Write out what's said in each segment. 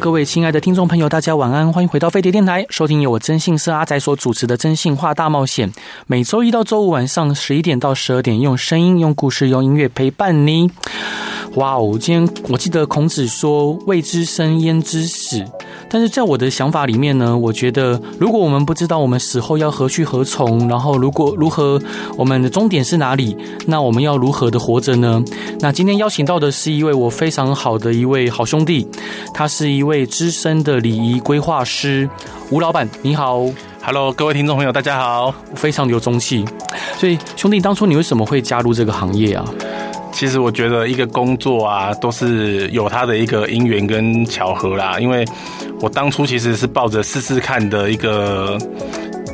各位亲爱的听众朋友，大家晚安，欢迎回到飞碟电台，收听由我真信社阿仔所主持的《真性化大冒险》。每周一到周五晚上十一点到十二点，用声音、用故事、用音乐陪伴你。哇哦，今天我记得孔子说“未知生，焉知死”。但是在我的想法里面呢，我觉得如果我们不知道我们死后要何去何从，然后如果如何我们的终点是哪里，那我们要如何的活着呢？那今天邀请到的是一位我非常好的一位好兄弟，他是一位资深的礼仪规划师，吴老板，你好，Hello，各位听众朋友，大家好，非常有中气。所以兄弟，当初你为什么会加入这个行业啊？其实我觉得一个工作啊，都是有它的一个因缘跟巧合啦。因为我当初其实是抱着试试看的一个。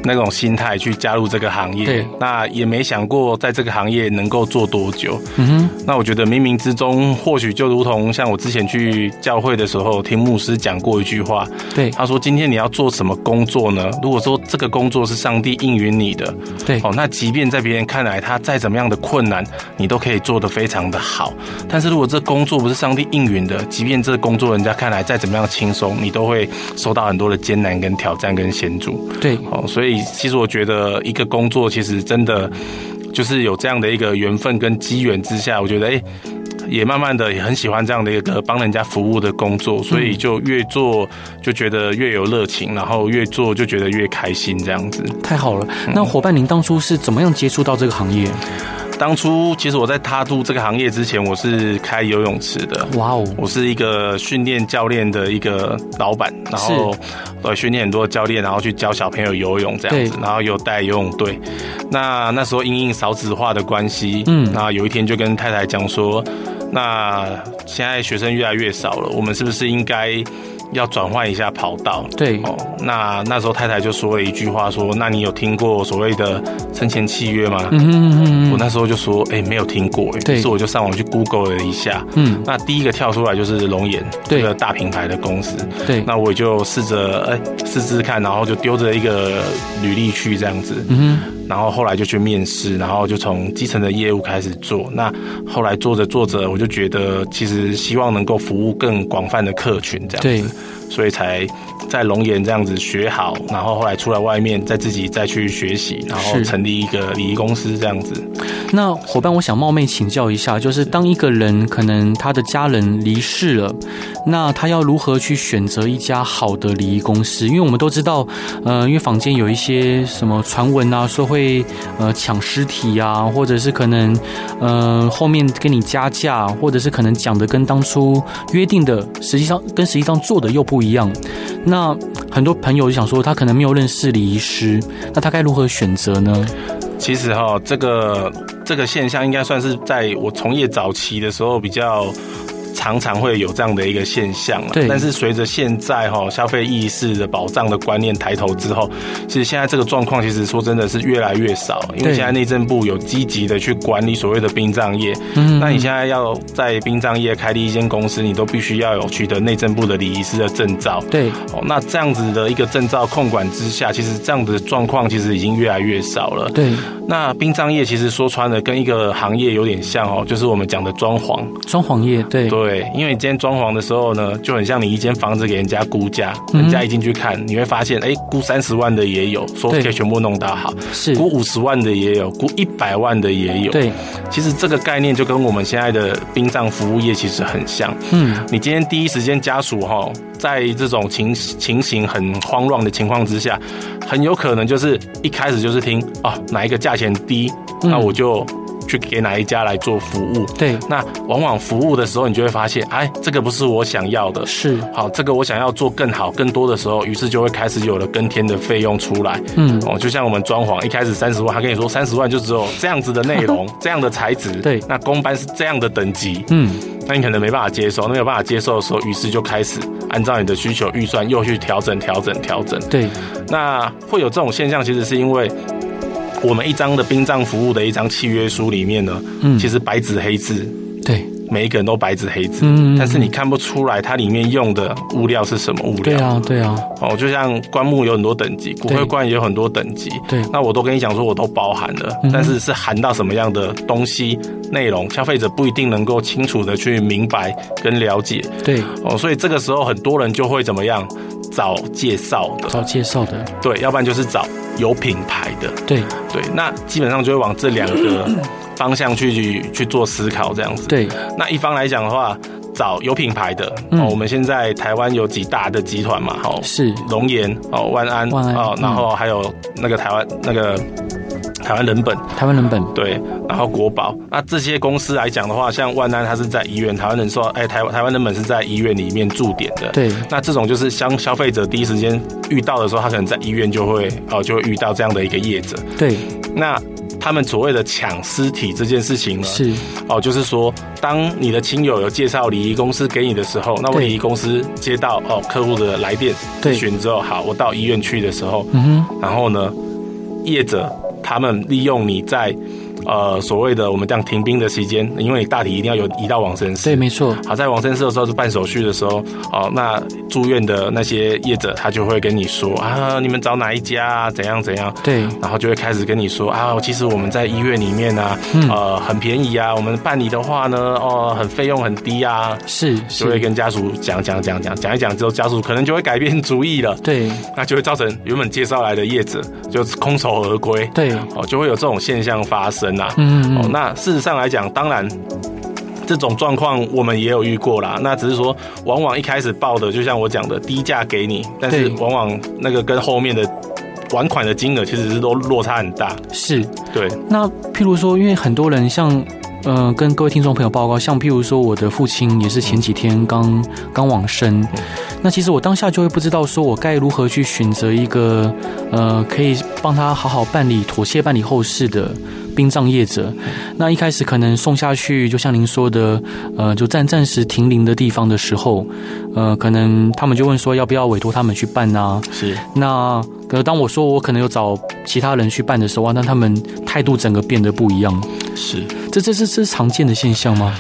那种心态去加入这个行业，对，那也没想过在这个行业能够做多久。嗯哼，那我觉得冥冥之中，或许就如同像我之前去教会的时候，听牧师讲过一句话，对，他说：“今天你要做什么工作呢？如果说这个工作是上帝应允你的，对，哦，那即便在别人看来他再怎么样的困难，你都可以做得非常的好。但是如果这工作不是上帝应允的，即便这工作人家看来再怎么样轻松，你都会受到很多的艰难跟挑战跟险阻。对，哦，所以。其实我觉得一个工作，其实真的就是有这样的一个缘分跟机缘之下，我觉得哎，也慢慢的也很喜欢这样的一个帮人家服务的工作，所以就越做就觉得越有热情，然后越做就觉得越开心，这样子。太好了，那伙伴，您当初是怎么样接触到这个行业？当初其实我在踏入这个行业之前，我是开游泳池的。哇哦！我是一个训练教练的一个老板，然后呃训练很多教练，然后去教小朋友游泳这样子，然后有带游泳队。那那时候因应少子化的关系，嗯，那有一天就跟太太讲说，那现在学生越来越少了，我们是不是应该？要转换一下跑道，对哦。那那时候太太就说了一句话，说：“那你有听过所谓的生前契约吗？”嗯嗯嗯。我那时候就说：“哎、欸，没有听过。”哎，于是我就上网去 Google 了一下。嗯。那第一个跳出来就是龙岩这个大品牌的公司。对。那我就试着哎试试看，然后就丢着一个履历去这样子。嗯哼。然后后来就去面试，然后就从基层的业务开始做。那后来做着做着，我就觉得其实希望能够服务更广泛的客群，这样子，所以才。在龙岩这样子学好，然后后来出来外面再自己再去学习，然后成立一个礼仪公司这样子。那伙伴，我想冒昧请教一下，就是当一个人可能他的家人离世了，那他要如何去选择一家好的礼仪公司？因为我们都知道，呃，因为坊间有一些什么传闻啊，说会呃抢尸体啊，或者是可能呃后面跟你加价，或者是可能讲的跟当初约定的实际上跟实际上做的又不不一样。那很多朋友就想说，他可能没有认识礼仪师，那他该如何选择呢？其实哈，这个这个现象应该算是在我从业早期的时候比较。常常会有这样的一个现象，对。但是随着现在哈消费意识的保障的观念抬头之后，其实现在这个状况其实说真的是越来越少，因为现在内政部有积极的去管理所谓的殡葬业。嗯。那你现在要在殡葬业开立一间公司，你都必须要有取得内政部的礼仪师的证照。对。哦，那这样子的一个证照控管之下，其实这样的状况其实已经越来越少了。对。那殡葬业其实说穿了跟一个行业有点像哦，就是我们讲的装潢。装潢业，对。对。对，因为你今天装潢的时候呢，就很像你一间房子给人家估价，人家一进去看，你会发现，哎，估三十万的也有，说可以全部弄到好，是估五十万的也有，估一百万的也有。对，其实这个概念就跟我们现在的殡葬服务业其实很像。嗯，你今天第一时间家属哈，在这种情情形很慌乱的情况之下，很有可能就是一开始就是听哦，哪一个价钱低，那我就。去给哪一家来做服务？对，那往往服务的时候，你就会发现，哎，这个不是我想要的。是，好，这个我想要做更好、更多的时候，于是就会开始有了更添的费用出来。嗯，哦，就像我们装潢，一开始三十万，他跟你说三十万就只有这样子的内容，这样的材质。对，那工班是这样的等级。嗯，那你可能没办法接受，那没有办法接受的时候，于是就开始按照你的需求预算又去调整、调整、调整。对，那会有这种现象，其实是因为。我们一张的殡葬服务的一张契约书里面呢，嗯，其实白纸黑字，对。每一个人都白纸黑字，嗯，但是你看不出来它里面用的物料是什么物料。对啊，对啊。哦，就像棺木有很多等级，骨灰罐也有很多等级。对。那我都跟你讲说，我都包含了，但是是含到什么样的东西内容，消费者不一定能够清楚的去明白跟了解。对。哦，所以这个时候很多人就会怎么样？找介绍的。找介绍的。对，要不然就是找有品牌的。对对，那基本上就会往这两个。方向去去做思考，这样子。对，那一方来讲的话，找有品牌的。嗯。哦，我们现在台湾有几大的集团嘛？哦，是龙岩哦，万安哦，然后还有那个台湾那个台湾人本，台湾人本对，然后国宝。那这些公司来讲的话，像万安它是在医院，台湾人说，哎，台湾台湾人本是在医院里面驻点的。对。那这种就是消消费者第一时间遇到的时候，他可能在医院就会哦，就会遇到这样的一个业者。对。那。他们所谓的抢尸体这件事情呢，是。哦，就是说，当你的亲友有介绍礼仪公司给你的时候，那么礼仪公司接到哦客户的来电咨询之后，好，我到医院去的时候，嗯哼，然后呢，业者他们利用你在。呃，所谓的我们这样停兵的期间，因为你大体一定要有移到往生室。对，没错。好，在往生室的时候是办手续的时候，哦，那住院的那些业者他就会跟你说啊，你们找哪一家啊，怎样怎样。对。然后就会开始跟你说啊，其实我们在医院里面啊，嗯、呃，很便宜啊，我们办理的话呢，哦，很费用很低啊。是。就会跟家属讲讲讲讲讲一讲之后，家属可能就会改变主意了。对。那就会造成原本介绍来的业者就空手而归。对。哦，就会有这种现象发生。嗯，哦，那事实上来讲，当然这种状况我们也有遇过啦。那只是说，往往一开始报的，就像我讲的，低价给你，但是往往那个跟后面的还款的金额其实是都落差很大。是，对。那譬如说，因为很多人像。呃，跟各位听众朋友报告，像譬如说，我的父亲也是前几天刚刚往生，那其实我当下就会不知道说我该如何去选择一个呃，可以帮他好好办理、妥协办理后事的殡葬业者。那一开始可能送下去，就像您说的，呃，就暂暂时停灵的地方的时候，呃，可能他们就问说要不要委托他们去办啊？是。那可当我说我可能有找其他人去办的时候啊，那他们态度整个变得不一样。是。这这是这是常见的现象吗？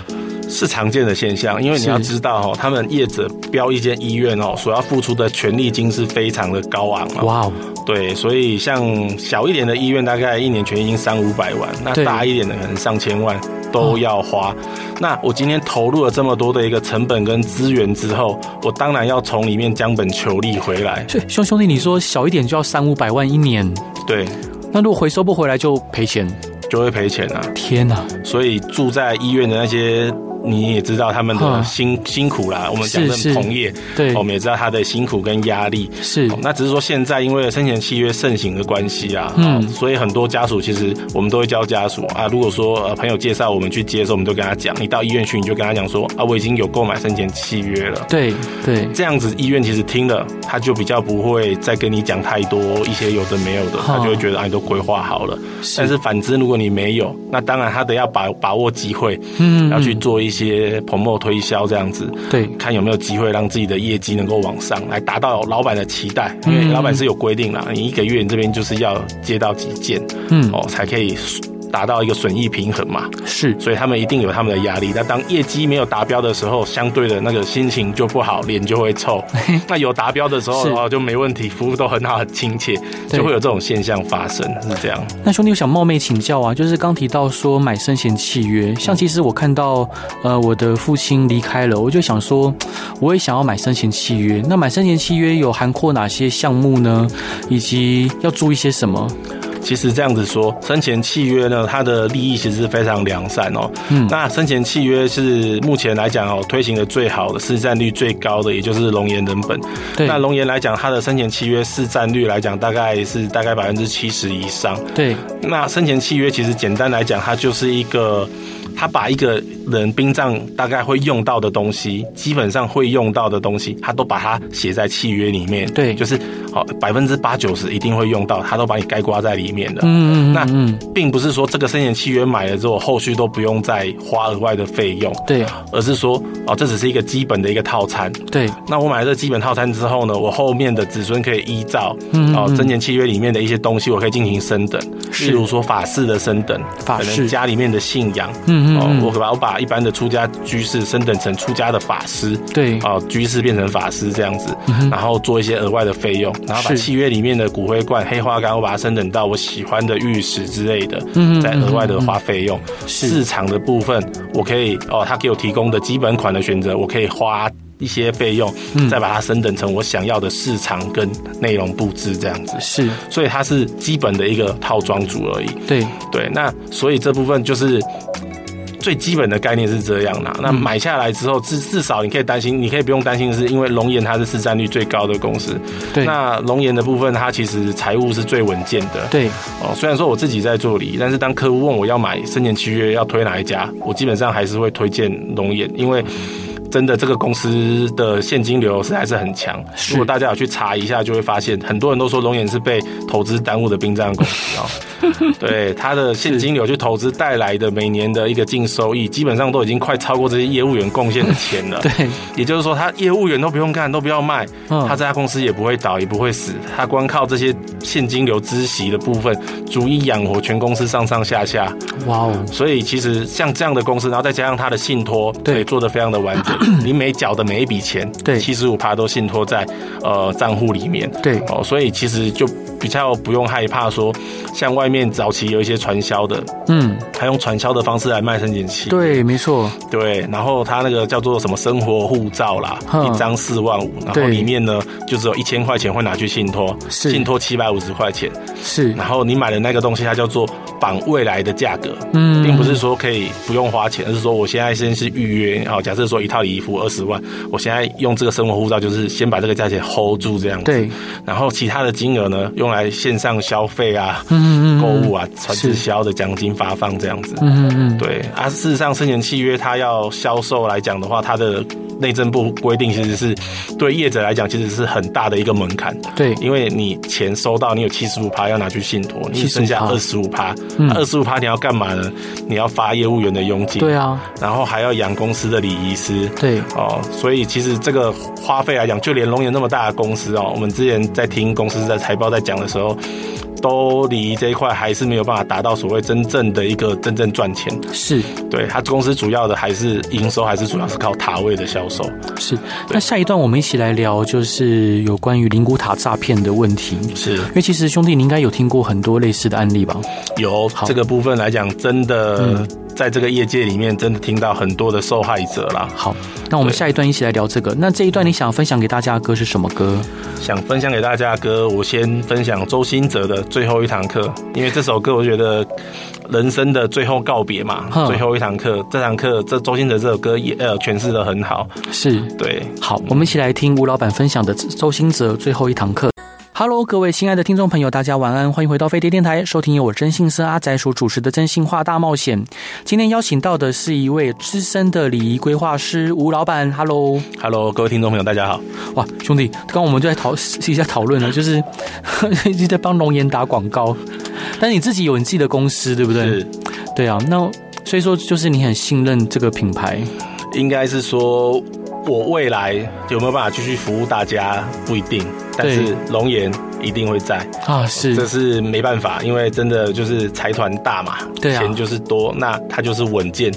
是常见的现象，因为你要知道哦，他们业者标一间医院哦，所要付出的权利金是非常的高昂啊。哇哦，对，所以像小一点的医院，大概一年权利金三五百万，那大一点的可能上千万都要花。那我今天投入了这么多的一个成本跟资源之后，我当然要从里面将本求利回来。兄兄弟，你说小一点就要三五百万一年？对，那如果回收不回来就赔钱。就会赔钱啊！天哪！所以住在医院的那些。你也知道他们的辛辛苦啦，我们讲的同业，对，我们也知道他的辛苦跟压力。是，那只是说现在因为生前契约盛行的关系啊，嗯，所以很多家属其实我们都会教家属啊，如果说呃朋友介绍我们去接的时候，我们就跟他讲，你到医院去，你就跟他讲说啊，我已经有购买生前契约了。对对，这样子医院其实听了，他就比较不会再跟你讲太多一些有的没有的，他就会觉得啊，你都规划好了。但是反之，如果你没有，那当然他得要把把握机会，嗯，要去做一些。一些捧墨推销这样子，对，看有没有机会让自己的业绩能够往上来达到老板的期待，因为老板是有规定啦，你一个月你这边就是要接到几件，嗯，哦，才可以。达到一个损益平衡嘛，是，所以他们一定有他们的压力。那当业绩没有达标的时候，相对的那个心情就不好，脸就会臭。那有达标的时候哦，就没问题，服务都很好，很亲切，就会有这种现象发生，是这样。那兄弟，我想冒昧请教啊，就是刚提到说买生前契约，像其实我看到呃我的父亲离开了，我就想说我也想要买生前契约。那买生前契约有涵括哪些项目呢？以及要注意些什么？其实这样子说，生前契约呢，它的利益其实是非常良善哦。嗯，那生前契约是目前来讲哦，推行的最好的、市占率最高的，也就是龙岩人本。对，那龙岩来讲，它的生前契约市占率来讲，大概是大概百分之七十以上。对，那生前契约其实简单来讲，它就是一个。他把一个人殡葬大概会用到的东西，基本上会用到的东西，他都把它写在契约里面。对，就是好百分之八九十一定会用到，他都把你概括在里面的。嗯嗯那并不是说这个生前契约买了之后，后续都不用再花额外的费用。对，而是说哦，这只是一个基本的一个套餐。对，那我买了这个基本套餐之后呢，我后面的子孙可以依照嗯哦生前契约里面的一些东西，我可以进行升等。是例如说法事的升等，法事家里面的信仰。嗯嗯哦，嗯我把我把一般的出家居士升等成出家的法师。对，哦，居士变成法师这样子，然后做一些额外的费用，然后把契约里面的骨灰罐、黑花岗，我把它升等到我喜欢的玉石之类的，嗯嗯再额外的花费用。市场的部分，我可以哦，他给我提供的基本款的选择，我可以花一些费用，嗯再把它升等成我想要的市场跟内容布置这样子。是，所以它是基本的一个套装组而已。对，对，那所以这部分就是最基本的概念是这样啦。那买下来之后，至至少你可以担心，你可以不用担心，是因为龙岩它是市占率最高的公司。对，那龙岩的部分，它其实财务是最稳健的。对，哦，虽然说我自己在做理，但是当客户问我要买生前契约要推哪一家，我基本上还是会推荐龙岩，因为。真的，这个公司的现金流实在是很强。如果大家有去查一下，就会发现很多人都说龙岩是被投资耽误的殡葬公司 哦。对，它的现金流去投资带来的每年的一个净收益，基本上都已经快超过这些业务员贡献的钱了。对，也就是说，他业务员都不用干，都不要卖，他这家公司也不会倒，也不会死。他光靠这些现金流孳息的部分，足以养活全公司上上下下。哇哦！所以其实像这样的公司，然后再加上他的信托，对，做的非常的完整。你每缴的每一笔钱，对，七十五趴都信托在呃账户里面，对。哦，所以其实就比较不用害怕说，像外面早期有一些传销的，嗯，他用传销的方式来卖生前契，对，没错，对，然后他那个叫做什么生活护照啦，一张四万五，然后里面呢就只有一千块钱会拿去信托，信托七百五十块钱，是，然后你买的那个东西，它叫做绑未来的价格，嗯，并不是说可以不用花钱，而是说我现在先是预约，好，假设说一套衣服二十万，我现在用这个生活护照，就是先把这个价钱 hold 住这样子，对，然后其他的金额呢，用来线上消费啊，嗯嗯，购物啊，传直销的奖金发放这样子，嗯嗯，对啊，事实上生前契约它要销售来讲的话，它的内政部规定其实是对业者来讲其实是很大的一个门槛，对，因为你钱收到，你有七十五趴要拿去信托，你剩下二十五趴，二十五趴你要干嘛呢？你要发业务员的佣金，对啊，然后还要养公司的礼仪师，对，哦，所以其实这个花费来讲，就连龙岩那么大的公司哦，我们之前在听公司在财报在讲的时候。都礼仪这一块还是没有办法达到所谓真正的一个真正赚钱，是对他公司主要的还是营收，还是主要是靠塔位的销售。是，那下一段我们一起来聊，就是有关于灵骨塔诈骗的问题。是，因为其实兄弟，你应该有听过很多类似的案例吧？有，这个部分来讲，真的在这个业界里面，真的听到很多的受害者啦。好，那我们下一段一起来聊这个。那这一段你想分享给大家的歌是什么歌？想分享给大家的歌，我先分享周兴哲的最后一堂课，因为这首歌我觉得人生的最后告别嘛，最后一堂课，这堂课这周兴哲这首歌也呃诠释的很好，是对。好，我们一起来听吴老板分享的周兴哲最后一堂课。Hello，各位亲爱的听众朋友，大家晚安，欢迎回到飞碟电台，收听由我真信生阿仔所主持的真心话大冒险。今天邀请到的是一位资深的礼仪规划师吴老板。Hello，Hello，各位听众朋友，大家好。哇，兄弟，刚刚我们就在讨私下讨论了，就是一直在帮龙岩打广告，但是你自己有你自己的公司，对不对？是，对啊。那所以说，就是你很信任这个品牌，应该是说。我未来有没有办法继续服务大家不一定，但是龙岩一定会在啊，是这是没办法，因为真的就是财团大嘛，对啊，钱就是多，那它就是稳健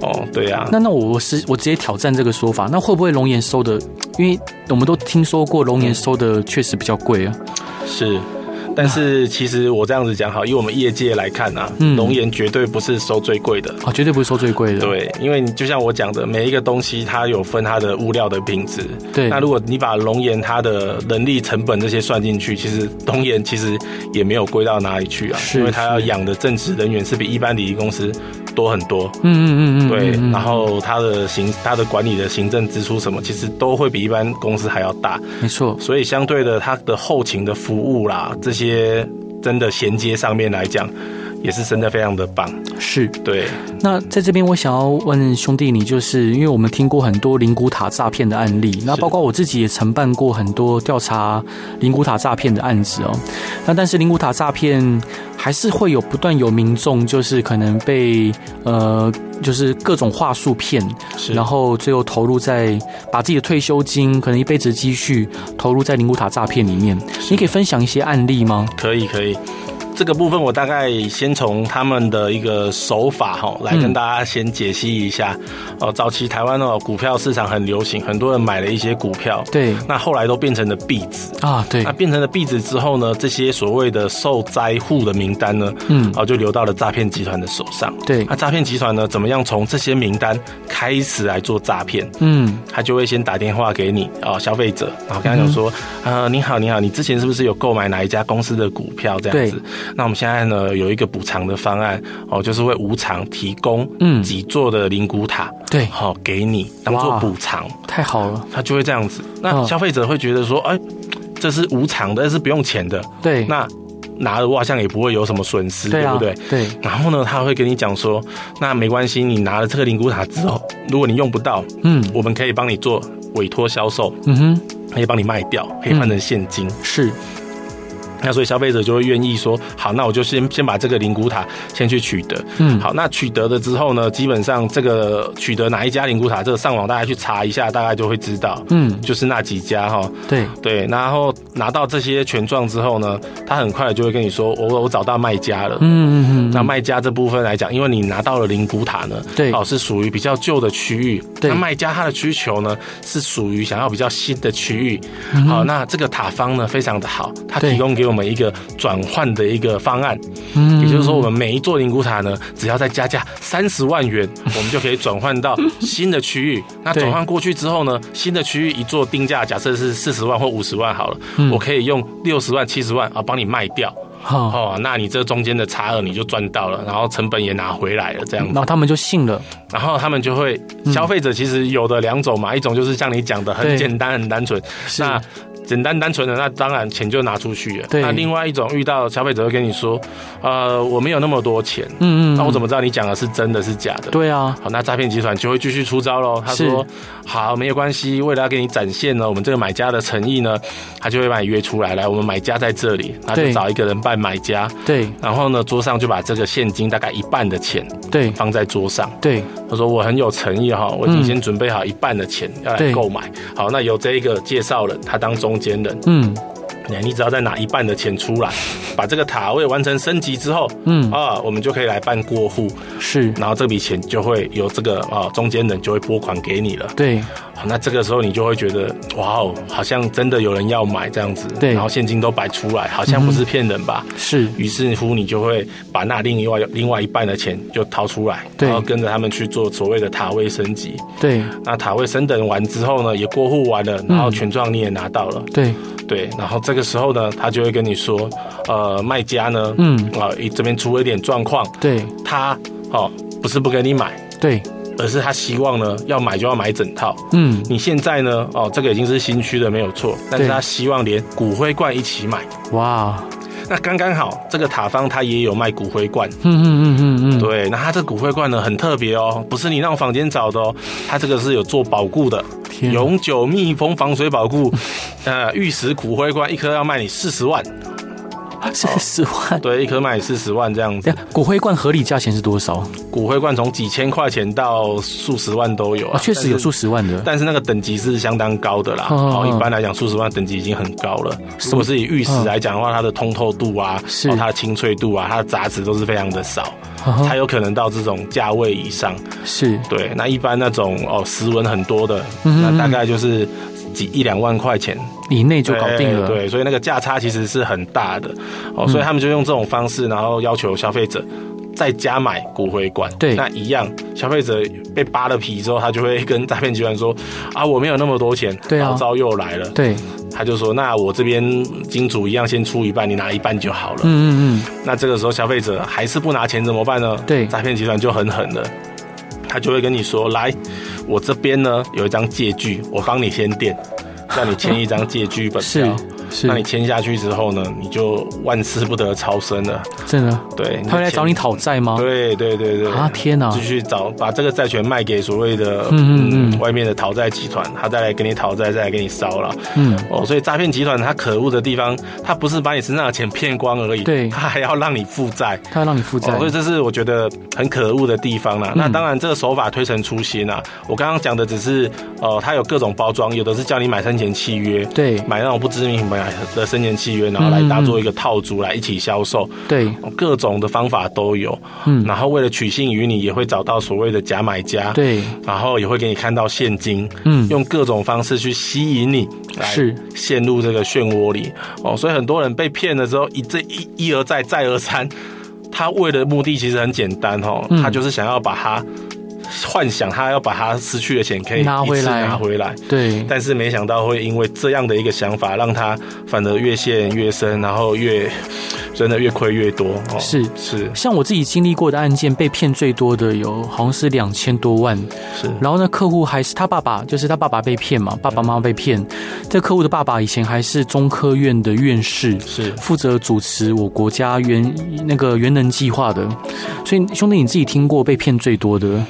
哦，对啊。那那我是我直接挑战这个说法，那会不会龙岩收的？因为我们都听说过龙岩收的确实比较贵啊，是。但是其实我这样子讲好，以我们业界来看啊，龙岩绝对不是收最贵的啊，绝对不是收最贵的。对，因为你就像我讲的，每一个东西它有分它的物料的品质。对，那如果你把龙岩它的人力成本这些算进去，其实龙岩其实也没有贵到哪里去啊，因为它要养的正职人员是比一般礼仪公司多很多。嗯嗯嗯嗯，对，然后它的行它的管理的行政支出什么，其实都会比一般公司还要大。没错，所以相对的，它的后勤的服务啦，这些。些真的衔接上面来讲，也是真的非常的棒。是对。那在这边，我想要问兄弟，你就是因为我们听过很多灵骨塔诈骗的案例，那包括我自己也承办过很多调查灵骨塔诈骗的案子哦。那但是灵骨塔诈骗，还是会有不断有民众，就是可能被呃，就是各种话术骗，然后最后投入在把自己的退休金，可能一辈子积蓄投入在灵骨塔诈骗里面。你可以分享一些案例吗？可以，可以。这个部分我大概先从他们的一个手法哈来跟大家先解析一下。哦，早期台湾哦股票市场很流行，很多人买了一些股票，对，那后来都变成了币值啊，对，那变成了币值之后呢，这些所谓的受灾户的名单呢，嗯，哦就流到了诈骗集团的手上。对，那诈骗集团呢，怎么样从这些名单开始来做诈骗？嗯，他就会先打电话给你哦，消费者，然后跟他讲说，啊、嗯，你好，你好，你之前是不是有购买哪一家公司的股票？这样子？那我们现在呢有一个补偿的方案哦，就是会无偿提供嗯几座的灵骨塔，对，好给你当做补偿，太好了，他就会这样子。那消费者会觉得说，哎，这是无偿的，这是不用钱的，对。那拿了我好像也不会有什么损失，对不对？对。然后呢，他会跟你讲说，那没关系，你拿了这个灵骨塔之后，如果你用不到，嗯，我们可以帮你做委托销售，嗯哼，可以帮你卖掉，可以换成现金，是。那所以消费者就会愿意说，好，那我就先先把这个灵骨塔先去取得。嗯，好，那取得了之后呢，基本上这个取得哪一家灵骨塔，这个上网大家去查一下，大概就会知道。嗯，就是那几家哈。对对，然后拿到这些权状之后呢，他很快就会跟你说，我我找到卖家了。嗯嗯嗯。那卖家这部分来讲，因为你拿到了灵骨塔呢，对，哦是属于比较旧的区域。对。那卖家他的需求呢，是属于想要比较新的区域。好，那这个塔方呢，非常的好，他提供给我们一个转换的一个方案，嗯，也就是说，我们每一座灵骨塔呢，只要再加价三十万元，我们就可以转换到新的区域。那转换过去之后呢，新的区域一座定价，假设是四十万或五十万好了，我可以用六十万、七十万啊帮你卖掉。哦，那你这中间的差额你就赚到了，然后成本也拿回来了，这样子。然后他们就信了，然后他们就会，消费者其实有的两种嘛，一种就是像你讲的很简单、很单纯，那。简单单纯的，那当然钱就拿出去了。对。那另外一种遇到消费者会跟你说，呃，我没有那么多钱。嗯嗯。那我怎么知道你讲的是真的是假的？对啊。好，那诈骗集团就会继续出招喽。他说，好，没有关系，为了要给你展现呢，我们这个买家的诚意呢，他就会把你约出来，来，我们买家在这里，那就找一个人扮买家。对。然后呢，桌上就把这个现金大概一半的钱，对，放在桌上。对。他说我很有诚意哈，我已经先准备好一半的钱要来购买。好，那由这一个介绍人，他当中间人。嗯。你只要再拿一半的钱出来，把这个塔位完成升级之后，嗯。啊，我们就可以来办过户，是，然后这笔钱就会由这个啊中间人就会拨款给你了，对，那这个时候你就会觉得哇哦，好像真的有人要买这样子，对，然后现金都摆出来，好像不是骗人吧？是，于是乎你就会把那另外另外一半的钱就掏出来，然后跟着他们去做所谓的塔位升级，对，那塔位升等完之后呢，也过户完了，然后权状你也拿到了，对。对，然后这个时候呢，他就会跟你说，呃，卖家呢，嗯，啊，这边出了一点状况，对，他哦，不是不给你买，对，而是他希望呢，要买就要买整套，嗯，你现在呢，哦，这个已经是新区的没有错，但是他希望连骨灰罐一起买，哇，那刚刚好，这个塔方他也有卖骨灰罐，嗯嗯嗯嗯嗯，对，那他这骨灰罐呢很特别哦，不是你那种坊间找的哦，他这个是有做保固的。永久密封防水保固，呃，玉石骨灰罐一颗要卖你四十万，四十万，对，一颗卖四十万这样子。骨灰罐合理价钱是多少？骨灰罐从几千块钱到数十万都有啊，确实有数十万的，但是那个等级是相当高的啦。好，一般来讲，数十万等级已经很高了。如果是以玉石来讲的话，它的通透度啊，是它的清脆度啊，它的杂质都是非常的少。才有可能到这种价位以上，是对。那一般那种哦，石纹很多的，那大概就是几一两万块钱以内就搞定了。对，所以那个价差其实是很大的哦，所以他们就用这种方式，然后要求消费者再加买骨灰罐。对，那一样，消费者被扒了皮之后，他就会跟诈骗集团说啊，我没有那么多钱，对啊，招又来了。对。他就说：“那我这边金主一样先出一半，你拿一半就好了。”嗯嗯嗯。那这个时候消费者还是不拿钱怎么办呢？对，诈骗集团就很狠了，他就会跟你说：“来，我这边呢有一张借据，我帮你先垫，让你签一张借据本票。是”是，那你签下去之后呢，你就万事不得超生了。真的？对，他会来找你讨债吗？对对对对。啊天哪！继续找，把这个债权卖给所谓的嗯嗯嗯外面的讨债集团，他再来给你讨债，再来给你烧了。嗯哦，所以诈骗集团他可恶的地方，他不是把你身上的钱骗光而已，对，他还要让你负债，他要让你负债，哦，所以这是我觉得很可恶的地方啦。嗯、那当然，这个手法推陈出新啊。我刚刚讲的只是，呃，他有各种包装，有的是叫你买生前契约，对，买那种不知名品牌的生前契约，然后来当做一个套组来一起销售，对，各种的方法都有。嗯，然后为了取信于你，也会找到所谓的假买家，对，然后也会给你看到现金，嗯，用各种方式去吸引你，是陷入这个漩涡里。哦，所以很多人被骗了之后，一这一一而再，再而三。他为的目的其实很简单哦，他就是想要把他幻想，他要把他失去的钱可以拿回来，拿回来。对，但是没想到会因为这样的一个想法，让他反而越陷越深，然后越真的越亏越多。是是，像我自己经历过的案件，被骗最多的有好像是两千多万。是，然后呢，客户还是他爸爸，就是他爸爸被骗嘛，爸爸妈妈被骗。这客户的爸爸以前还是中科院的院士，是负责主持我国家原那个原能计划的。所以兄弟，你自己听过被骗最多的？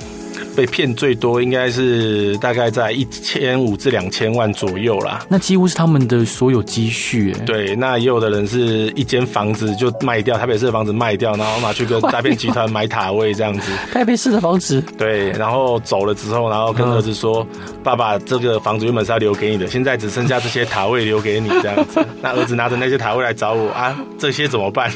被骗最多应该是大概在一千五至两千万左右啦，那几乎是他们的所有积蓄。对，那也有的人是一间房子就卖掉，台北市的房子卖掉，然后拿去跟诈骗集团买塔位这样子。台北市的房子，对，然后走了之后，然后跟儿子说：“嗯、爸爸，这个房子原本是要留给你的，现在只剩下这些塔位留给你这样子。”那儿子拿着那些塔位来找我啊，这些怎么办？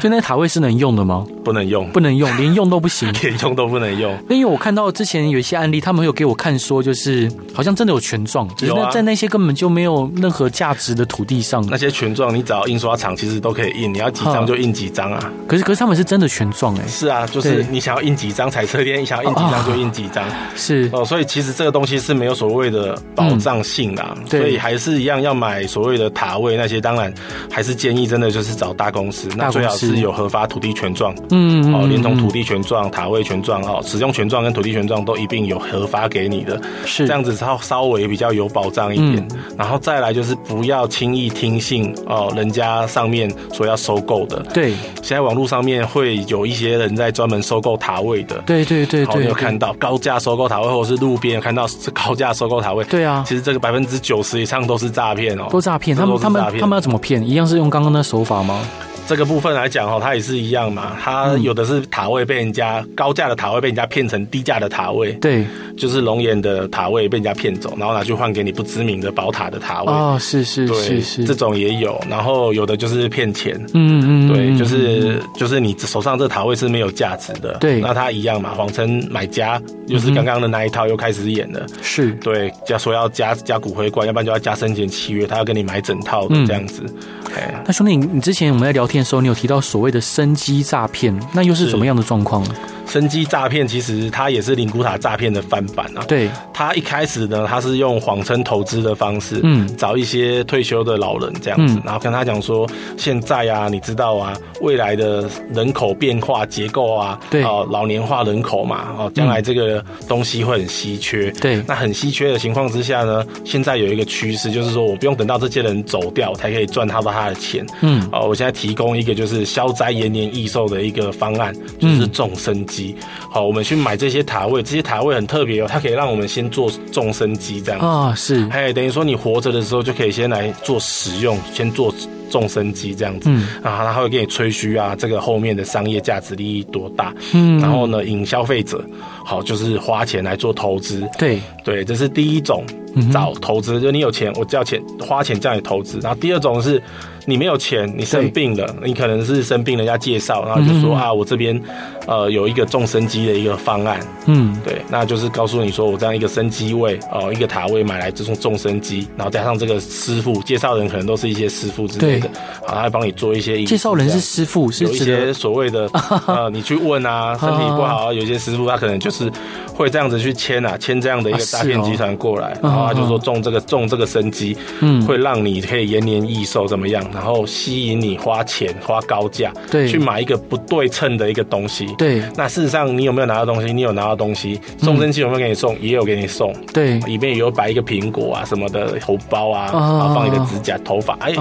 就那塔位是能用的吗？不能用，不能用，连用都不行，连用都不能用。因为我看到之前有一些案例，他们有给我看说，就是好像真的有权状，只是那在那些根本就没有任何价值的土地上，那些权状你找印刷厂其实都可以印，你要几张就印几张啊。可是可是他们是真的权状哎。是啊，就是你想要印几张彩色店，你想要印几张就印几张。是。哦，所以其实这个东西是没有所谓的保障性啦，所以还是一样要买所谓的塔位那些，当然还是建议真的就是找大公司，那最好是有合法土地权状，嗯哦，连同土地权状、塔位权状哦，使用权状跟土地权状都一并有核发给你的，是这样子稍稍微比较有保障一点。然后再来就是不要轻易听信哦，人家上面说要收购的。对，现在网络上面会有一些人在专门收购塔位的。对对对对，你有看到高价收购塔位，或者是路边看到是高价收购塔位？对啊，其实这个百分之九十以上都是诈骗哦，都诈骗。他们他们他们要怎么骗？一样是用刚刚的手法吗？这个部分来讲，哦，它也是一样嘛。它有的是塔位被人家高价的塔位被人家骗成低价的塔位，对，就是龙岩的塔位被人家骗走，然后拿去换给你不知名的宝塔的塔位。哦，是是是是，这种也有。然后有的就是骗钱，嗯嗯，对，就是就是你手上这塔位是没有价值的，对。那他一样嘛，谎称买家，就是刚刚的那一套又开始演了，是对，加说要加加骨灰罐，要不然就要加生前契约，他要跟你买整套的这样子。那兄弟，你之前我们在聊天的时候，你有提到所谓的生机诈骗，那又是怎么样的状况？生机诈骗其实它也是灵骨塔诈骗的翻版啊。对，他一开始呢，他是用谎称投资的方式，嗯，找一些退休的老人这样子，然后跟他讲说，现在啊，你知道啊，未来的人口变化结构啊，对，哦，老年化人口嘛，哦，将来这个东西会很稀缺。对，那很稀缺的情况之下呢，现在有一个趋势，就是说我不用等到这些人走掉，才可以赚他的他的钱。嗯，哦，我现在提供一个就是消灾延年益寿的一个方案，就是众生机。好，我们去买这些塔位，这些塔位很特别哦，它可以让我们先做众生机这样。子啊，是，哎，等于说你活着的时候就可以先来做使用，先做众生机这样子，嗯，然后他会给你吹嘘啊，这个后面的商业价值利益多大，嗯，然后呢，引消费者，好，就是花钱来做投资，对，对，这是第一种找投资，就你有钱，我叫钱花钱叫你投资，然后第二种是。你没有钱，你生病了，你可能是生病人家介绍，然后就说啊，我这边呃有一个种生机的一个方案，嗯，对，那就是告诉你说我这样一个生机位哦，一个塔位买来这种种生机，然后加上这个师傅介绍人可能都是一些师傅之类的，好，他会帮你做一些介绍人是师傅，是有一些所谓的呃，你去问啊，身体不好，有些师傅他可能就是会这样子去签啊，签这样的一个诈骗集团过来，然后他就说种这个种这个生机，嗯，会让你可以延年益寿怎么样？然后吸引你花钱花高价，对，去买一个不对称的一个东西，对。那事实上你有没有拿到东西？你有拿到东西，送真机有没有给你送？嗯、也有给你送，对，里面也有摆一个苹果啊什么的红包啊，啊然后放一个指甲、头发，哎。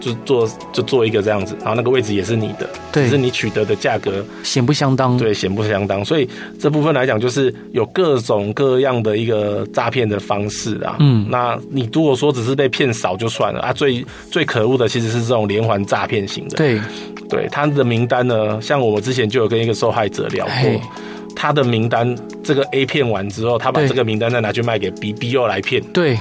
啊就做就做一个这样子，然后那个位置也是你的，对，只是你取得的价格显不相当，对，显不相当。所以这部分来讲，就是有各种各样的一个诈骗的方式啊。嗯，那你如果说只是被骗少就算了啊，最最可恶的其实是这种连环诈骗型的。对，对，他的名单呢，像我们之前就有跟一个受害者聊过，他的名单这个 A 骗完之后，他把这个名单再拿去卖给 B，B 又来骗。对。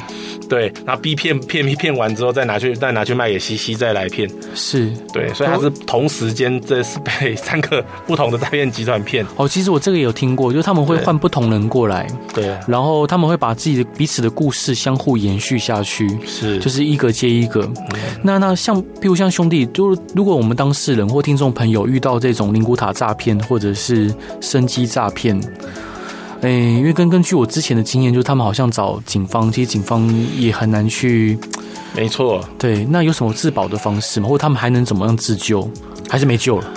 对，然后 B 骗骗骗完之后，再拿去再拿去卖给 C C，再来骗，是对，所以他是同时间这是被三个不同的诈骗集团骗。哦，其实我这个也有听过，就是他们会换不同人过来，对，然后他们会把自己的彼此的故事相互延续下去，是，就是一个接一个。嗯、那那像，譬如像兄弟，就是如果我们当事人或听众朋友遇到这种灵骨塔诈骗或者是生机诈骗。哎、欸，因为根根据我之前的经验，就是他们好像找警方，其实警方也很难去。没错，对，那有什么自保的方式吗？或者他们还能怎么样自救？还是没救了？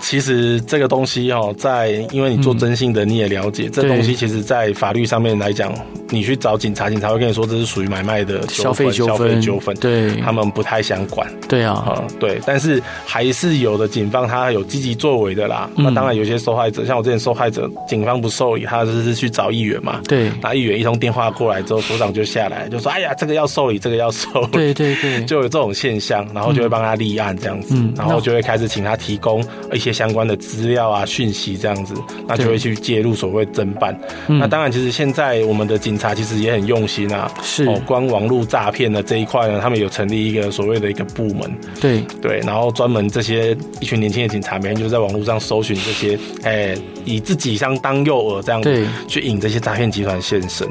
其实这个东西哦，在因为你做征信的，你也了解，嗯、这东西其实在法律上面来讲。你去找警察，警察会跟你说这是属于买卖的消费纠纷，纠纷，对，他们不太想管。对啊，嗯，对，但是还是有的警方他有积极作为的啦。嗯、那当然有些受害者，像我之前受害者，警方不受理，他就是去找议员嘛。对，那议员一通电话过来之后，所长就下来就说：“哎呀，这个要受理，这个要受理。”对对对，就有这种现象，然后就会帮他立案这样子，嗯、然后就会开始请他提供一些相关的资料啊、讯息这样子，那就会去介入所谓侦办。那当然，其实现在我们的警察其实也很用。心啊，是。哦，关网络诈骗的这一块呢，他们有成立一个所谓的一个部门，对。对，然后专门这些一群年轻的警察，每天就在网络上搜寻这些，哎、欸，以自己相当诱饵这样子去引这些诈骗集团现身，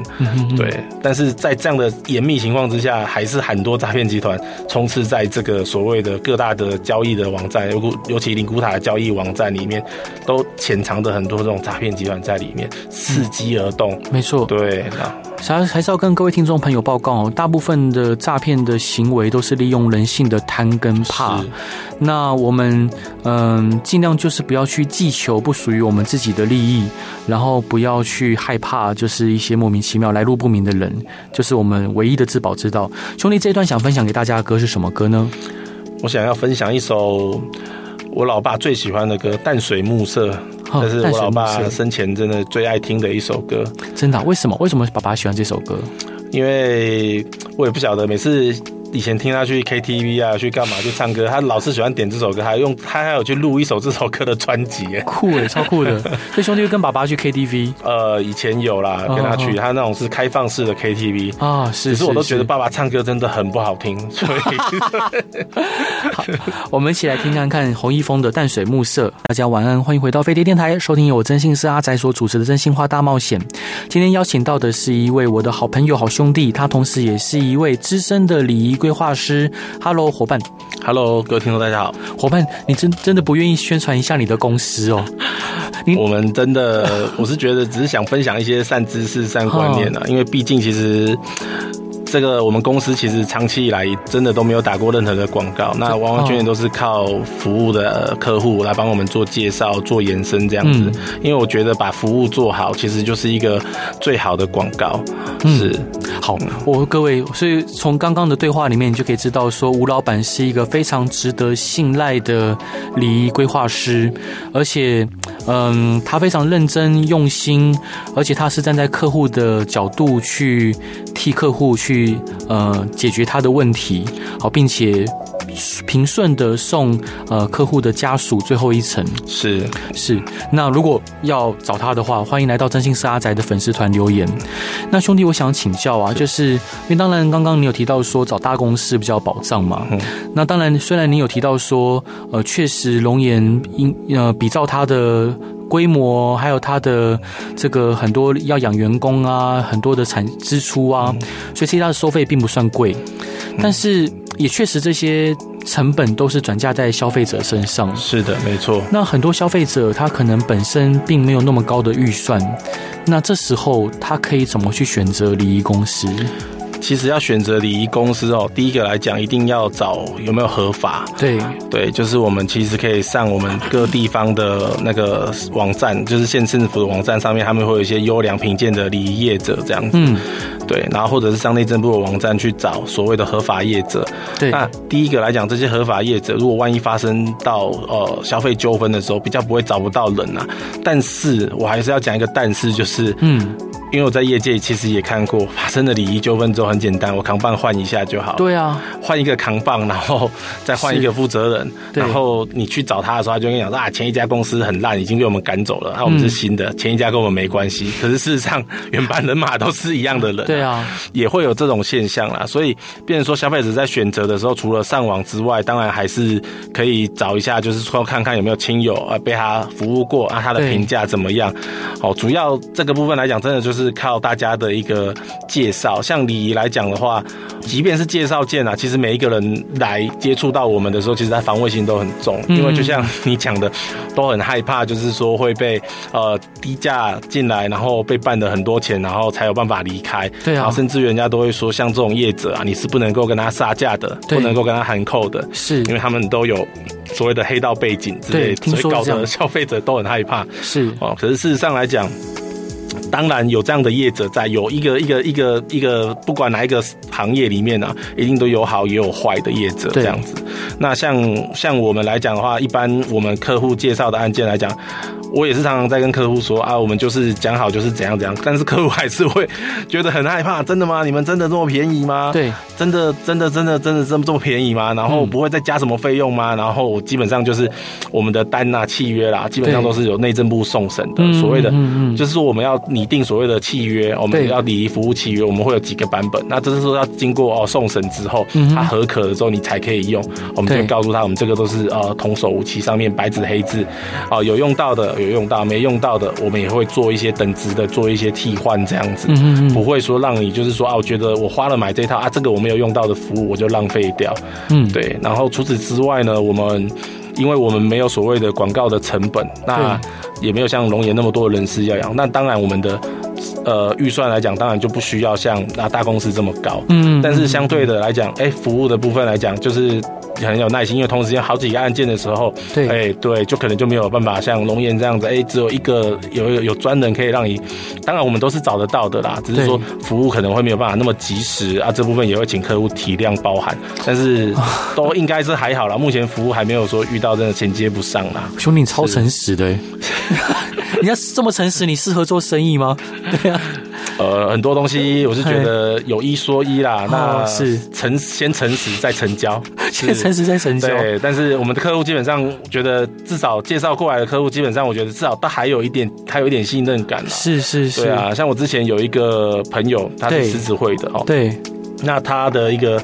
对，但是在这样的严密情况之下，还是很多诈骗集团充斥在这个所谓的各大的交易的网站，尤尤其灵骨塔的交易网站里面，都潜藏着很多这种诈骗集团在里面，伺机而动，没错，对，还还是要跟各位听众朋友报告哦，大部分的诈骗的行为都是利用人性的贪跟怕。那我们嗯，尽量就是不要去祈求不属于我们自己的利益，然后不要去害怕，就是一些莫名其妙来路不明的人，就是我们唯一的自保之道。兄弟，这一段想分享给大家的歌是什么歌呢？我想要分享一首我老爸最喜欢的歌《淡水暮色》。这是我老爸生前真的最爱听的一首歌，真的？为什么？为什么爸爸喜欢这首歌？因为我也不晓得，每次。以前听他去 KTV 啊，去干嘛去唱歌，他老是喜欢点这首歌，还用他还有去录一首这首歌的专辑，酷诶，超酷的。所以兄弟会跟爸爸去 KTV，呃，以前有啦，跟他去，他那种是开放式的 KTV 啊，是。可是我都觉得爸爸唱歌真的很不好听，所以 好，我们一起来听看看洪一峰的《淡水暮色》。大家晚安，欢迎回到飞碟电台，收听由我真心是阿宅所主持的《真心话大冒险》。今天邀请到的是一位我的好朋友、好兄弟，他同时也是一位资深的礼仪规划师，Hello，伙伴，Hello，各位听众，大家好，伙伴，你真真的不愿意宣传一下你的公司哦？我们真的，我是觉得只是想分享一些善知识、善观念啊，因为毕竟其实。这个我们公司其实长期以来真的都没有打过任何的广告，那完完全全都是靠服务的客户来帮我们做介绍、做延伸这样子。因为我觉得把服务做好，其实就是一个最好的广告。是，好，我各位，所以从刚刚的对话里面，你就可以知道说，吴老板是一个非常值得信赖的礼仪规划师，而且，嗯，他非常认真用心，而且他是站在客户的角度去替客户去。去呃解决他的问题，好，并且平顺的送呃客户的家属最后一程。是是，那如果要找他的话，欢迎来到真心社阿宅的粉丝团留言。那兄弟，我想请教啊，是就是因为当然刚刚你有提到说找大公司比较保障嘛，嗯、那当然虽然你有提到说呃确实龙岩因呃比照他的。规模还有它的这个很多要养员工啊，很多的产支出啊，嗯、所以其实它的收费并不算贵，嗯、但是也确实这些成本都是转嫁在消费者身上。是的，没错。那很多消费者他可能本身并没有那么高的预算，那这时候他可以怎么去选择礼仪公司？其实要选择礼仪公司哦，第一个来讲，一定要找有没有合法。对对，就是我们其实可以上我们各地方的那个网站，就是县政府的网站上面，他们会有一些优良品鉴的礼仪业者这样子。嗯，对，然后或者是上内政部的网站去找所谓的合法业者。对，那第一个来讲，这些合法业者，如果万一发生到呃消费纠纷的时候，比较不会找不到人啊。但是我还是要讲一个但是，就是嗯。因为我在业界其实也看过发生的礼仪纠纷之后很简单，我扛棒换一下就好。对啊，换一个扛棒，然后再换一个负责人，然后你去找他的时候，他就跟你讲说啊，前一家公司很烂，已经被我们赶走了，那、啊、我们是新的，前一家跟我们没关系。可是事实上，原班人马都是一样的人、啊。对啊，也会有这种现象啦。所以，变成说消费者在选择的时候，除了上网之外，当然还是可以找一下，就是说看看有没有亲友啊被他服务过啊，他的评价怎么样。好，主要这个部分来讲，真的就是靠大家的。的一个介绍，像礼仪来讲的话，即便是介绍件啊，其实每一个人来接触到我们的时候，其实他防卫心都很重，因为就像你讲的，都很害怕，就是说会被呃低价进来，然后被办的很多钱，然后才有办法离开。对啊，甚至人家都会说，像这种业者啊，你是不能够跟他杀价的，不能够跟他含扣的，是因为他们都有所谓的黑道背景之类，所以搞得消费者都很害怕。是哦，可是事实上来讲。当然有这样的业者在，有一个一个一个一个，不管哪一个行业里面啊，一定都有好也有坏的业者这样子。那像像我们来讲的话，一般我们客户介绍的案件来讲。我也是常常在跟客户说啊，我们就是讲好就是怎样怎样，但是客户还是会觉得很害怕。真的吗？你们真的这么便宜吗？对，真的真的真的真的这么这么便宜吗？然后不会再加什么费用吗？然后基本上就是我们的单啊契约啦，基本上都是由内政部送审的。所谓的就是说我们要拟定所谓的契约，我们要礼仪服务契约，我们会有几个版本。那这是说要经过哦送审之后，他合可了之后你才可以用。我们就会告诉他，我们这个都是呃童叟无欺，上面白纸黑字哦有用到的。有用到没用到的，我们也会做一些等值的，做一些替换，这样子，不会说让你就是说啊，我觉得我花了买这套啊，这个我没有用到的服务，我就浪费掉。嗯，对。然后除此之外呢，我们因为我们没有所谓的广告的成本，那也没有像龙岩那么多的人事要养，那当然我们的呃预算来讲，当然就不需要像那大公司这么高。嗯，但是相对的来讲，哎，服务的部分来讲，就是。很有耐心，因为同时间好几个案件的时候，对，哎，对，就可能就没有办法像龙岩这样子，哎，只有一个有有有专人可以让你，当然我们都是找得到的啦，只是说服务可能会没有办法那么及时啊，这部分也会请客户体谅包涵，但是 都应该是还好啦，目前服务还没有说遇到真的衔接不上啦。兄弟超诚实的，人家这么诚实，你适合做生意吗？对啊。呃，很多东西 我是觉得有一说一啦，那是诚先诚实再成交，先诚实再成交。对，但是我们的客户基本上觉得，至少介绍过来的客户，基本上我觉得至少他还有一点，还有一点信任感。是是是，对啊，像我之前有一个朋友，他是狮子会的哦，对，那他的一个。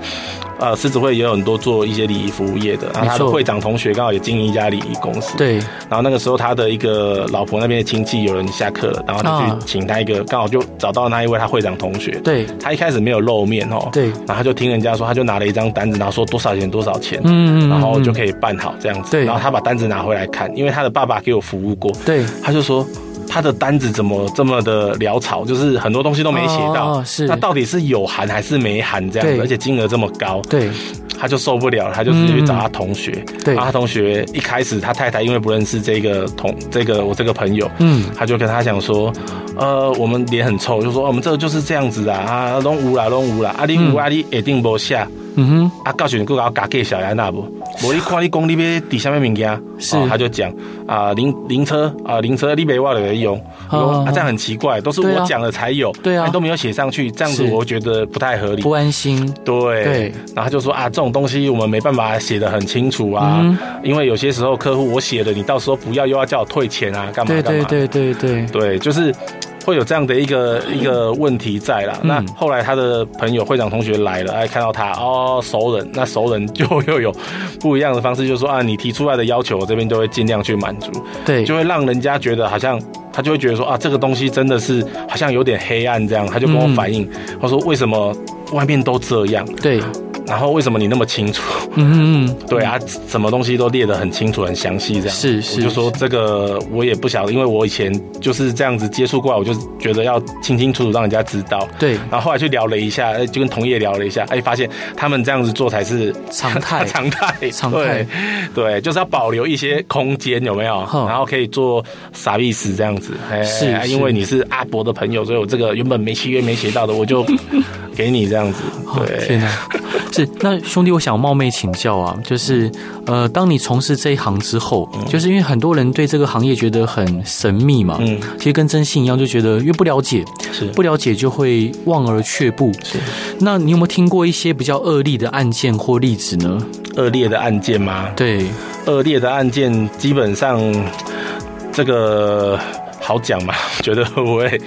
呃，狮子会也有很多做一些礼仪服务业的，然后他的会长同学刚好也经营一家礼仪公司。对。然后那个时候他的一个老婆那边的亲戚有人下课了，然后就去请他一个，刚好就找到那一位他会长同学。对。他一开始没有露面哦。对。然后他就听人家说，他就拿了一张单子，然后说多少钱多少钱，嗯，然后就可以办好这样子。对。然后他把单子拿回来看，因为他的爸爸给我服务过。对。他就说。他的单子怎么这么的潦草？就是很多东西都没写到，哦、是那到底是有含还是没含这样子？而且金额这么高，对，他就受不了了，他就直接去找他同学。对、嗯，他同学一开始他太太因为不认识这个同这个我这个朋友，嗯，他就跟他讲说，呃，我们脸很臭，就说我们这个就是这样子的啊，拢无啦，拢无啦，阿里无阿里一定无下。嗯哼，啊，告诉你，给我加给小杨那不？我一看你讲你要底下面物件，是，他就讲啊，灵灵车啊，灵车你没忘了用，啊，这样很奇怪，都是我讲了才有，对啊，都没有写上去，这样子我觉得不太合理，不安心，对，对，然后他就说啊，这种东西我们没办法写的很清楚啊，因为有些时候客户我写了，你到时候不要又要叫我退钱啊，干嘛干嘛，对对对对对，对，就是。会有这样的一个一个问题在啦。那后来他的朋友会长同学来了，哎，看到他哦，熟人，那熟人就又有不一样的方式，就是说啊，你提出来的要求，我这边就会尽量去满足。对，就会让人家觉得好像他就会觉得说啊，这个东西真的是好像有点黑暗这样。他就跟我反映，他说为什么外面都这样？对。然后为什么你那么清楚？嗯嗯，对啊，什么东西都列得很清楚、很详细，这样。是是，我就说这个我也不晓得，因为我以前就是这样子接触过来，我就觉得要清清楚楚让人家知道。对。然后后来去聊了一下，就跟同业聊了一下，哎，发现他们这样子做才是常态，常态，常态。对，就是要保留一些空间，有没有？然后可以做啥意思这样子？哎是，因为你是阿伯的朋友，所以我这个原本没契约没写到的，我就 给你这样子。对，天哪！是那兄弟，我想冒昧请教啊，就是呃，当你从事这一行之后，就是因为很多人对这个行业觉得很神秘嘛，嗯，其实跟征信一样，就觉得越不了解，是不了解就会望而却步。是，那你有没有听过一些比较恶劣的案件或例子呢？恶劣的案件吗？对，恶劣的案件基本上这个。好讲嘛？觉得会不会？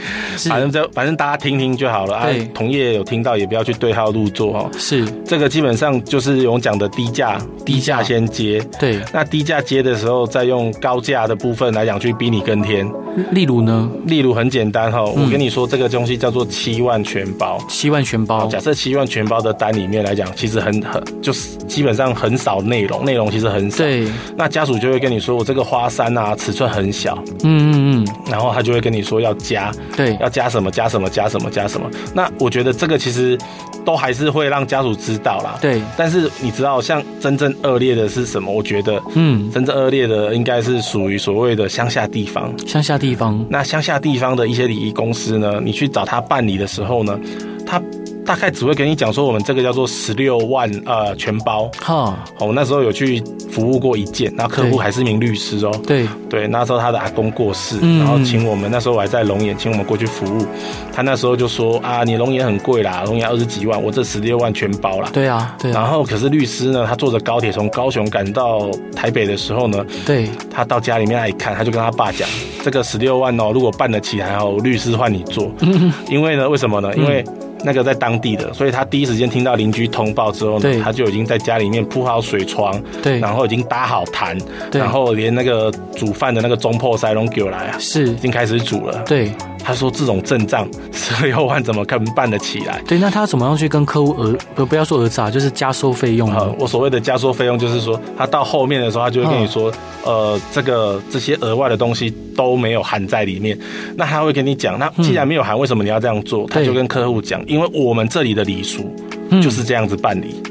反正就反正大家听听就好了啊。同业有听到也不要去对号入座哦。是这个基本上就是我讲的低价，低价先接。对，那低价接的时候，再用高价的部分来讲去逼你跟天。例如呢？例如很简单哈，我跟你说这个东西叫做七万全包。七万全包。假设七万全包的单里面来讲，其实很很就是基本上很少内容，内容其实很少。对。那家属就会跟你说，我这个花衫啊，尺寸很小。嗯嗯嗯。然后他就会跟你说要加，对，要加什么加什么加什么加什么。那我觉得这个其实都还是会让家属知道啦。对，但是你知道，像真正恶劣的是什么？我觉得，嗯，真正恶劣的应该是属于所谓的乡下地方。乡下地方，那乡下地方的一些礼仪公司呢，你去找他办理的时候呢，他。大概只会跟你讲说，我们这个叫做十六万呃全包。哈，我那时候有去服务过一件，然后客户还是名律师哦。对对，那时候他的阿公过世，然后请我们那时候我还在龙岩，请我们过去服务。他那时候就说啊，你龙岩很贵啦，龙岩二十几万，我这十六万全包啦。对啊，对。然后可是律师呢，他坐着高铁从高雄赶到台北的时候呢，对，他到家里面来一看，他就跟他爸讲，这个十六万哦，如果办得起来哦，律师换你做。因为呢，为什么呢？因为那个在当地的，所以他第一时间听到邻居通报之后呢，他就已经在家里面铺好水床，对，然后已经搭好坛，然后连那个煮饭的那个中破塞都给我来啊，是，已经开始煮了，对。他说：“这种阵仗，十六万怎么可能办得起来？对，那他怎么样去跟客户额不不要说讹诈，就是加收费用啊？我所谓的加收费用，就是说他到后面的时候，他就会跟你说，呃，这个这些额外的东西都没有含在里面。那他会跟你讲，那既然没有含，为什么你要这样做？他就跟客户讲，因为我们这里的礼俗就是这样子办理。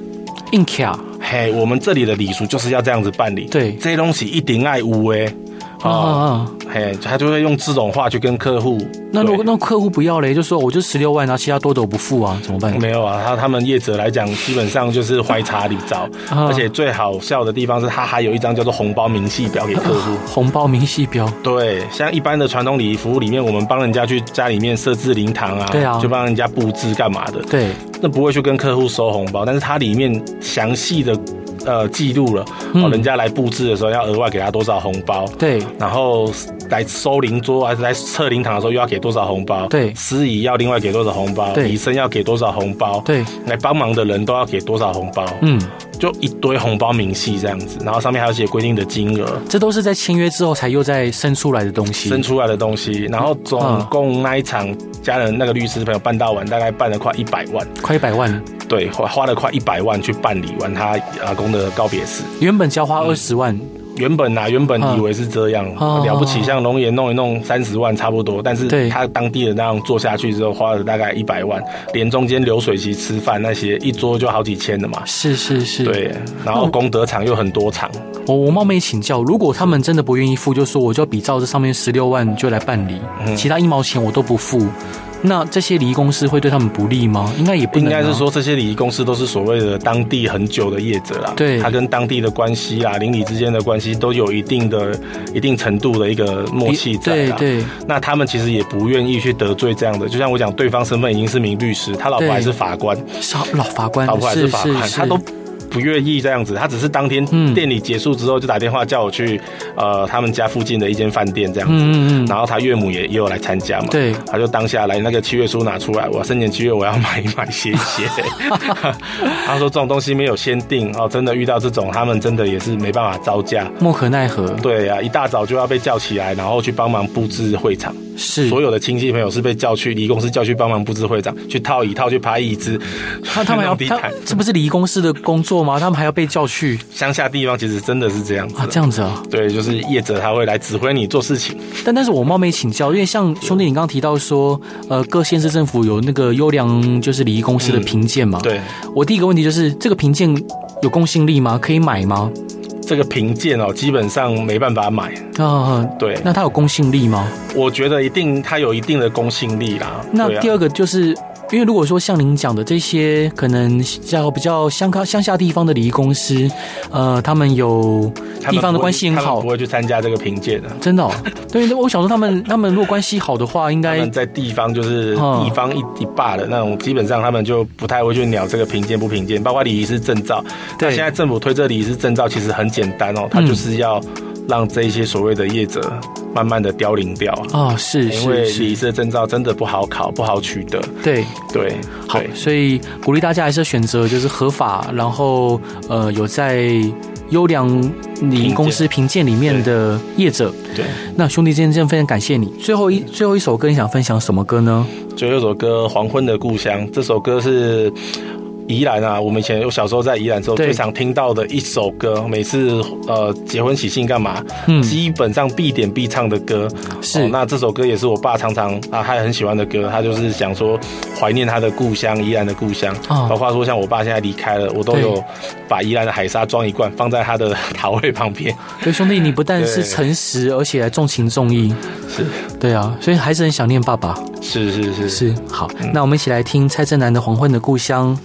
硬卡，嘿，我们这里的礼俗就是要这样子办理。对，这些东西一定爱污诶。”啊啊，嘿，他就会用这种话去跟客户。那如果那客户不要嘞，就说我就十六万，然后其他多的我不付啊，怎么办？没有啊，他他们业者来讲，基本上就是怀茶理找，而且最好笑的地方是他还有一张叫做红包明细表给客户。红包明细表，对，像一般的传统礼仪服务里面，我们帮人家去家里面设置灵堂啊，对啊，就帮人家布置干嘛的，对，那不会去跟客户收红包，但是它里面详细的。呃，记录了，哦，人家来布置的时候要额外给他多少红包？对，然后来收灵桌还是来测灵堂的时候又要给多少红包？对，司仪要另外给多少红包？对，礼生要给多少红包？对，来帮忙的人都要给多少红包？嗯，就一堆红包明细这样子，然后上面还有写规定的金额，这都是在签约之后才又再生出来的东西，生出来的东西，然后总共那一场家人那个律师朋友办到完，大概办了快一百万，快一百万。对，花花了快一百万去办理完他阿公的告别式，原本只要花二十万，嗯，原本啊，原本以为是这样，啊、了不起，像龙岩弄一弄三十万差不多，但是他当地的那样做下去之后，花了大概一百万，连中间流水席吃饭那些，一桌就好几千的嘛。是是是，对，然后功德场又很多场。我我冒昧请教，如果他们真的不愿意付，就说我就比照这上面十六万就来办理，嗯、其他一毛钱我都不付。那这些礼仪公司会对他们不利吗？应该也不应该是说这些礼仪公司都是所谓的当地很久的业者啦，对，他跟当地的关系啊、邻里之间的关系都有一定的、一定程度的一个默契在啦。对对。那他们其实也不愿意去得罪这样的，就像我讲，对方身份已经是名律师，他老婆还是法官，老法官，老婆还是法官，他都。不愿意这样子，他只是当天店里结束之后就打电话叫我去，呃，他们家附近的一间饭店这样子，嗯嗯，然后他岳母也也有来参加嘛，对，他就当下来那个契约书拿出来，我生年契约我要买一买写一写，他说这种东西没有先定哦，真的遇到这种，他们真的也是没办法招架，莫可奈何，对啊，一大早就要被叫起来，然后去帮忙布置会场。是。所有的亲戚朋友是被叫去离公司叫去帮忙布置会场，去套椅套去拍椅子，他他们要他这不是离公司的工作吗？他们还要被叫去乡下地方，其实真的是这样子啊，这样子啊，对，就是业者他会来指挥你做事情。但但是我冒昧请教，因为像兄弟你刚刚提到说，呃，各县市政府有那个优良就是礼仪公司的评鉴嘛？嗯、对，我第一个问题就是这个评鉴有公信力吗？可以买吗？这个评鉴哦，基本上没办法买啊。对，那它有公信力吗？我觉得一定，它有一定的公信力啦。那第二个就是。因为如果说像您讲的这些，可能叫比较乡下乡下地方的礼仪公司，呃，他们有地方的关系很好，不会去参加这个评鉴的。真的、哦，对，我想说他们他们如果关系好的话，应该在地方就是地方一一霸的那种，基本上他们就不太会去鸟这个评鉴不评鉴，包括礼仪师证照。对，现在政府推这礼仪师证照其实很简单哦，它就是要让这些所谓的业者。慢慢的凋零掉啊！哦，是，因为礼仪师的证照真的不好考，不好取得。对对，好，所以鼓励大家还是选择就是合法，然后呃有在优良礼仪公司评鉴里面的业者。对，那兄弟今天真的非常感谢你。最后一最后一首歌，你想分享什么歌呢？最后一首歌《黄昏的故乡》，这首歌是。宜兰啊，我们以前有小时候在宜兰时候最常听到的一首歌，每次呃结婚喜庆干嘛，嗯，基本上必点必唱的歌。是。哦，那这首歌也是我爸常常啊，他也很喜欢的歌，他就是想说怀念他的故乡宜兰的故乡，哦，包括说像我爸现在离开了，我都有把宜兰的海沙装一罐放在他的塔位旁边。对，兄弟，你不但是诚实，而且还重情重义，是。对啊，所以还是很想念爸爸。是是是。是，好，嗯，那我们一起来听蔡振南的《黄昏的故乡》。